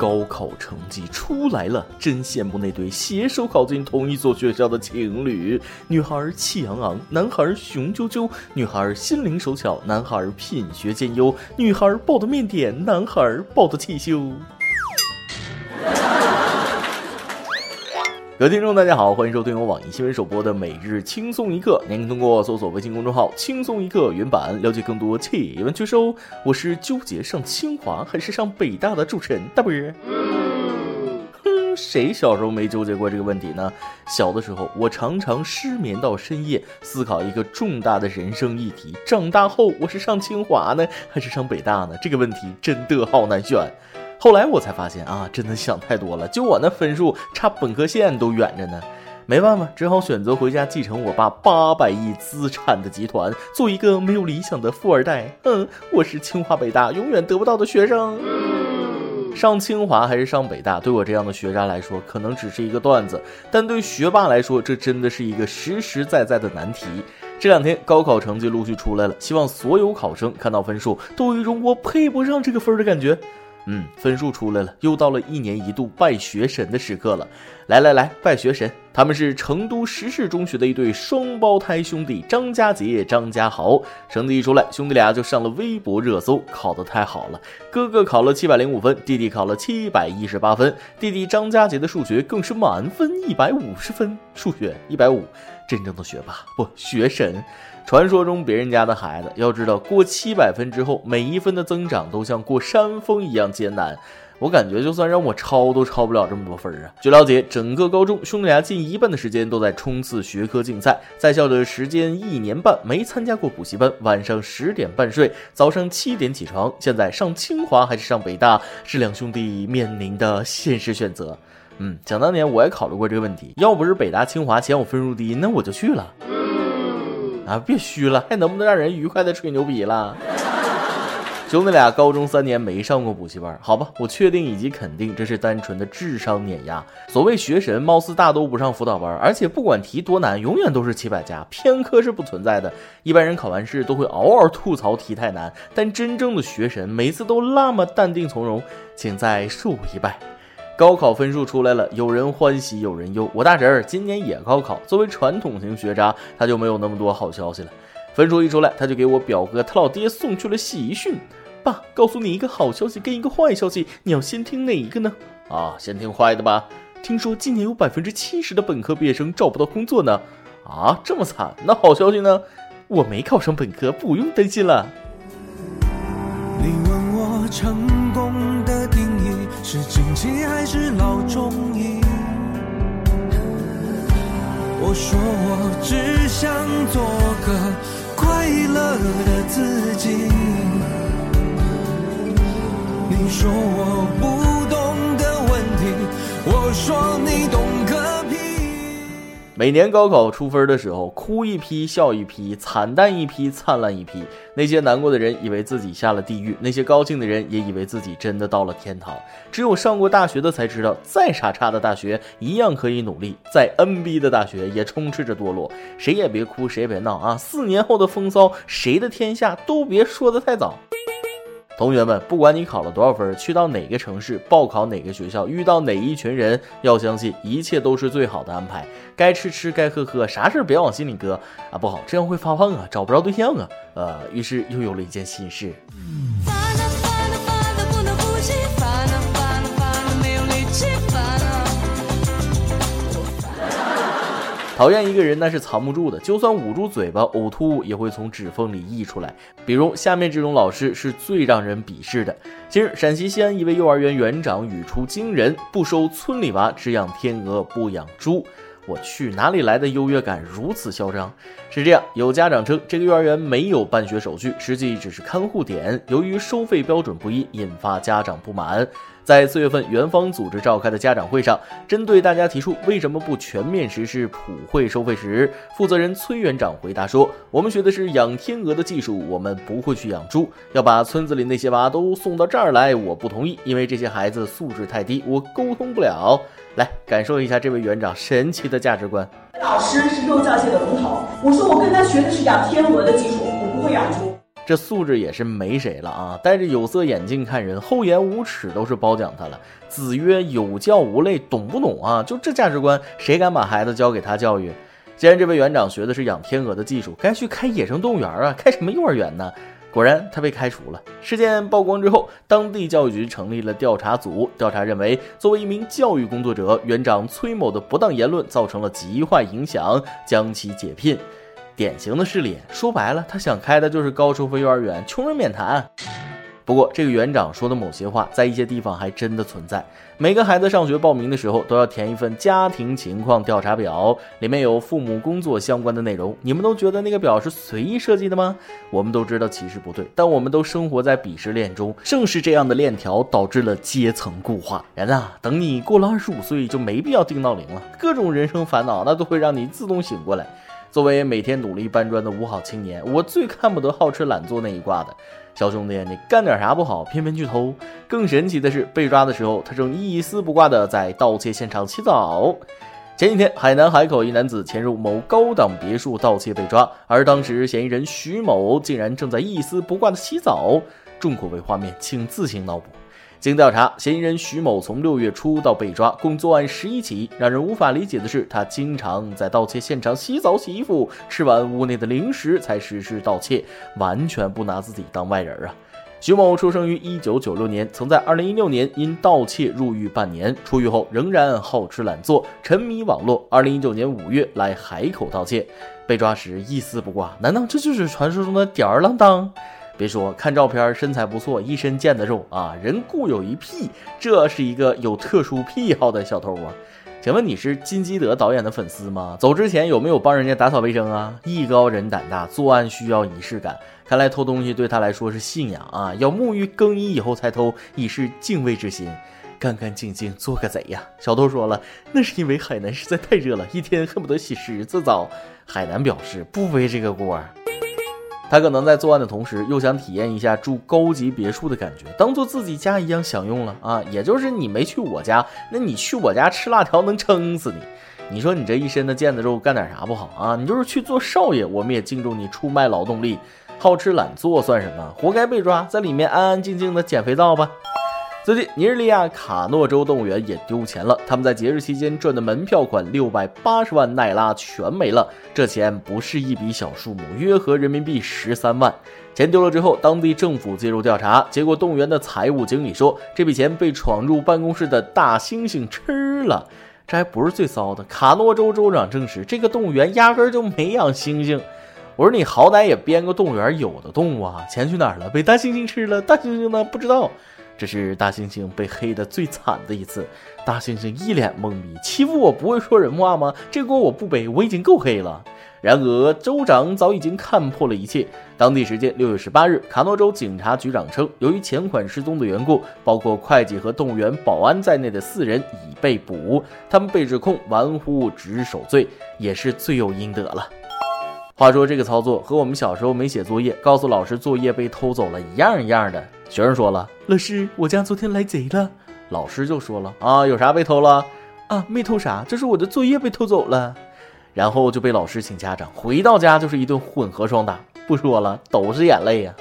高考成绩出来了，真羡慕那对携手考进同一所学校的情侣。女孩气昂昂，男孩雄赳赳；女孩心灵手巧，男孩品学兼优；女孩抱的面点，男孩抱的汽修。各位听众，大家好，欢迎收听由网易新闻首播的每日轻松一刻。您通过搜索微信公众号“轻松一刻”原版了解更多气温趣事哦。我是纠结上清华还是上北大的主持人大波儿。哼，谁小时候没纠结过这个问题呢？小的时候，我常常失眠到深夜，思考一个重大的人生议题：长大后我是上清华呢，还是上北大呢？这个问题真的好难选。后来我才发现啊，真的想太多了。就我那分数，差本科线都远着呢。没办法，只好选择回家继承我爸八百亿资产的集团，做一个没有理想的富二代。嗯，我是清华北大永远得不到的学生。上清华还是上北大，对我这样的学渣来说，可能只是一个段子；但对学霸来说，这真的是一个实实在在的难题。这两天高考成绩陆续出来了，希望所有考生看到分数都有一种我配不上这个分儿的感觉。嗯，分数出来了，又到了一年一度拜学神的时刻了。来来来，拜学神！他们是成都石室中学的一对双胞胎兄弟张家杰、张家豪。成绩一出来，兄弟俩就上了微博热搜，考得太好了。哥哥考了七百零五分，弟弟考了七百一十八分。弟弟张家杰的数学更是满分一百五十分，数学一百五，真正的学霸不学神。传说中别人家的孩子，要知道过七百分之后，每一分的增长都像过山峰一样艰难。我感觉就算让我抄，都抄不了这么多分啊！据了解，整个高中兄弟俩近一半的时间都在冲刺学科竞赛，在校的时间一年半没参加过补习班，晚上十点半睡，早上七点起床。现在上清华还是上北大，是两兄弟面临的现实选择。嗯，想当年我也考虑过这个问题，要不是北大清华嫌我分数低，那我就去了。啊，别虚了，还能不能让人愉快的吹牛逼了？兄弟俩高中三年没上过补习班，好吧，我确定以及肯定这是单纯的智商碾压。所谓学神，貌似大都不上辅导班，而且不管题多难，永远都是七百加，偏科是不存在的。一般人考完试都会嗷嗷吐槽题太难，但真正的学神每次都那么淡定从容，请再恕我一拜。高考分数出来了，有人欢喜有人忧。我大侄儿今年也高考，作为传统型学渣，他就没有那么多好消息了。分数一出来，他就给我表哥他老爹送去了喜讯。爸，告诉你一个好消息跟一个坏消息，你要先听哪一个呢？啊，先听坏的吧。听说今年有百分之七十的本科毕业生找不到工作呢。啊，这么惨？那好消息呢？我没考上本科，不用担心了。你问我成功的定义是还是老中医？我说我只想做个快乐的自己。说我不懂的问题，我说你懂个屁。每年高考出分的时候，哭一批，笑一批，惨淡一批，灿烂一批。那些难过的人以为自己下了地狱，那些高兴的人也以为自己真的到了天堂。只有上过大学的才知道，再傻叉的大学一样可以努力，再 N B 的大学也充斥着堕落。谁也别哭，谁也别闹啊！四年后的风骚，谁的天下都别说的太早。同学们，不管你考了多少分，去到哪个城市报考哪个学校，遇到哪一群人，要相信一切都是最好的安排。该吃吃，该喝喝，啥事别往心里搁啊！不好，这样会发胖啊，找不着对象啊。呃，于是又有了一件心事。嗯讨厌一个人那是藏不住的，就算捂住嘴巴，呕吐物也会从指缝里溢出来。比如下面这种老师是最让人鄙视的。近日，陕西西安一位幼儿园园长语出惊人：不收村里娃，只养天鹅不养猪。我去，哪里来的优越感如此嚣张？是这样，有家长称这个幼儿园没有办学手续，实际只是看护点，由于收费标准不一，引发家长不满。在四月份，园方组织召开的家长会上，针对大家提出为什么不全面实施普惠收费时，负责人崔园长回答说：“我们学的是养天鹅的技术，我们不会去养猪。要把村子里那些娃都送到这儿来，我不同意，因为这些孩子素质太低，我沟通不了。”来感受一下这位园长神奇的价值观。老师是幼教界的龙头，我说我跟他学的是养天鹅的技术，我不会养猪。这素质也是没谁了啊！戴着有色眼镜看人，厚颜无耻都是褒奖他了。子曰：“有教无类，懂不懂啊？就这价值观，谁敢把孩子交给他教育？既然这位园长学的是养天鹅的技术，该去开野生动物园啊，开什么幼儿园呢？”果然，他被开除了。事件曝光之后，当地教育局成立了调查组，调查认为，作为一名教育工作者，园长崔某的不当言论造成了极坏影响，将其解聘。典型的事例，说白了，他想开的就是高收费幼儿园，穷人免谈。不过，这个园长说的某些话，在一些地方还真的存在。每个孩子上学报名的时候，都要填一份家庭情况调查表，里面有父母工作相关的内容。你们都觉得那个表是随意设计的吗？我们都知道其实不对，但我们都生活在鄙视链中。正是这样的链条导致了阶层固化。人啊，等你过了二十五岁，就没必要定闹铃了，各种人生烦恼那都会让你自动醒过来。作为每天努力搬砖的五好青年，我最看不得好吃懒做那一挂的。小兄弟，你干点啥不好，偏偏去偷？更神奇的是，被抓的时候，他正一丝不挂的在盗窃现场洗澡。前几天，海南海口一男子潜入某高档别墅盗窃被抓，而当时嫌疑人徐某竟然正在一丝不挂的洗澡。重口味画面，请自行脑补。经调查，嫌疑人徐某从六月初到被抓，共作案十一起。让人无法理解的是，他经常在盗窃现场洗澡、洗衣服，吃完屋内的零食才实施盗窃，完全不拿自己当外人啊！徐某出生于一九九六年，曾在二零一六年因盗窃入狱半年，出狱后仍然好吃懒做，沉迷网络。二零一九年五月来海口盗窃，被抓时一丝不挂。难道这就是传说中的吊儿郎当？别说看照片身材不错，一身腱子肉啊，人固有一癖，这是一个有特殊癖好的小偷啊。请问你是金基德导演的粉丝吗？走之前有没有帮人家打扫卫生啊？艺高人胆大，作案需要仪式感，看来偷东西对他来说是信仰啊，要沐浴更衣以后才偷，以示敬畏之心，干干净净做个贼呀。小偷说了，那是因为海南实在太热了，一天恨不得洗十次澡。海南表示不背这个锅。他可能在作案的同时，又想体验一下住高级别墅的感觉，当做自己家一样享用了啊！也就是你没去我家，那你去我家吃辣条能撑死你。你说你这一身的腱子肉干点啥不好啊？你就是去做少爷，我们也敬重你出卖劳动力，好吃懒做算什么？活该被抓，在里面安安静静的捡肥皂吧。最近，尼日利亚卡诺州动物园也丢钱了。他们在节日期间赚的门票款六百八十万奈拉全没了。这钱不是一笔小数目，约合人民币十三万。钱丢了之后，当地政府介入调查，结果动物园的财务经理说，这笔钱被闯入办公室的大猩猩吃了。这还不是最骚的，卡诺州州长证实，这个动物园压根儿就没养猩猩。我说你好歹也编个动物园有的动物啊，钱去哪儿了？被大猩猩吃了？大猩猩呢？不知道。这是大猩猩被黑的最惨的一次，大猩猩一脸懵逼，欺负我不会说人话吗？这锅我不背，我已经够黑了。然而州长早已经看破了一切。当地时间六月十八日，卡诺州警察局长称，由于钱款失踪的缘故，包括会计和动物园保安在内的四人已被捕，他们被指控玩忽职守罪，也是罪有应得了。话说这个操作和我们小时候没写作业，告诉老师作业被偷走了一样一样的。学生说了：“老师，我家昨天来贼了。”老师就说了：“啊，有啥被偷了？啊，没偷啥，这是我的作业被偷走了。”然后就被老师请家长，回到家就是一顿混合双打。不说了，都是眼泪呀。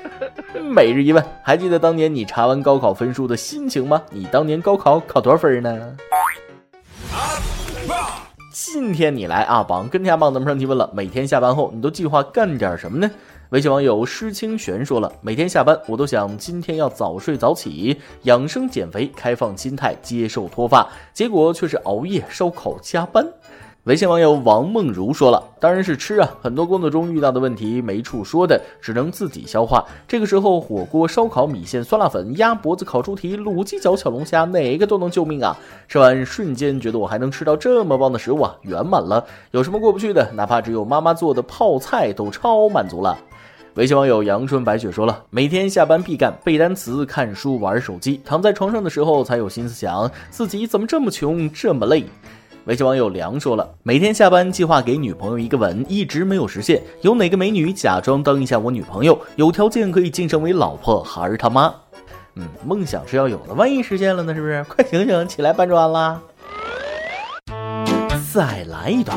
每日一问，还记得当年你查完高考分数的心情吗？你当年高考考多少分呢？今天你来阿，榜跟天下榜咱们上提问了，每天下班后你都计划干点什么呢？微信网友诗清玄说了：“每天下班，我都想今天要早睡早起，养生减肥，开放心态，接受脱发，结果却是熬夜、烧烤、加班。”微信网友王梦如说了：“当然是吃啊，很多工作中遇到的问题没处说的，只能自己消化。这个时候，火锅、烧烤、米线、酸辣粉、鸭脖子、烤猪蹄、卤鸡脚、小龙虾，哪个都能救命啊！吃完瞬间觉得我还能吃到这么棒的食物啊，圆满了。有什么过不去的？哪怕只有妈妈做的泡菜，都超满足了。”微信网友阳春白雪说了：“每天下班必干背单词、看书、玩手机，躺在床上的时候才有心思想自己怎么这么穷，这么累。”微信网友梁说了：“每天下班计划给女朋友一个吻，一直没有实现。有哪个美女假装当一下我女朋友，有条件可以晋升为老婆还是他妈？嗯，梦想是要有的，万一实现了呢？是不是？快醒醒，起来搬砖啦！再来一段。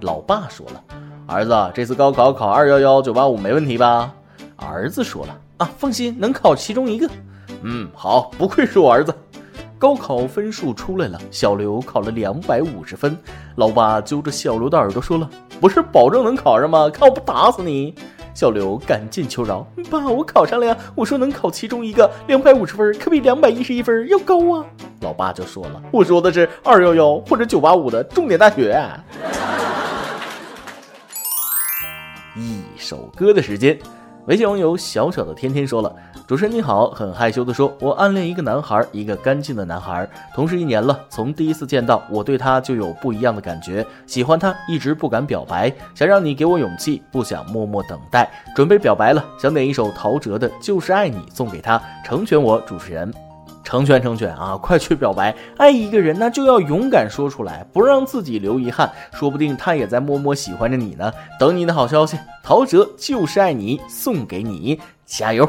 老爸说了。”儿子，这次高考考二幺幺九八五没问题吧？儿子说了啊，放心，能考其中一个。嗯，好，不愧是我儿子。高考分数出来了，小刘考了两百五十分。老爸揪着小刘的耳朵说了：“不是保证能考上吗？看我不打死你！”小刘赶紧求饶：“爸，我考上了呀！我说能考其中一个，两百五十分可比两百一十一分要高啊！”老爸就说了：“我说的是二幺幺或者九八五的重点大学。”一首歌的时间。微信网友小小的天天说了：“主持人你好，很害羞的说，我暗恋一个男孩，一个干净的男孩，同事一年了，从第一次见到我对他就有不一样的感觉，喜欢他一直不敢表白，想让你给我勇气，不想默默等待，准备表白了，想点一首陶喆的《就是爱你》送给他，成全我，主持人。”成全成全啊！快去表白！爱一个人呢就要勇敢说出来，不让自己留遗憾。说不定他也在默默喜欢着你呢。等你的好消息，陶喆就是爱你，送给你，加油！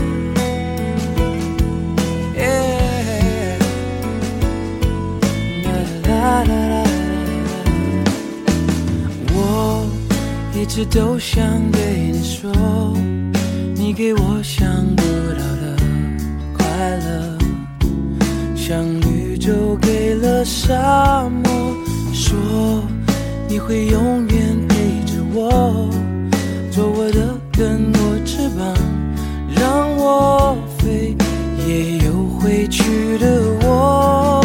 一直都想对你说，你给我想不到的。快乐，像绿洲给了沙漠，说你会永远陪着我，做我的根我翅膀，让我飞，也有回去的窝。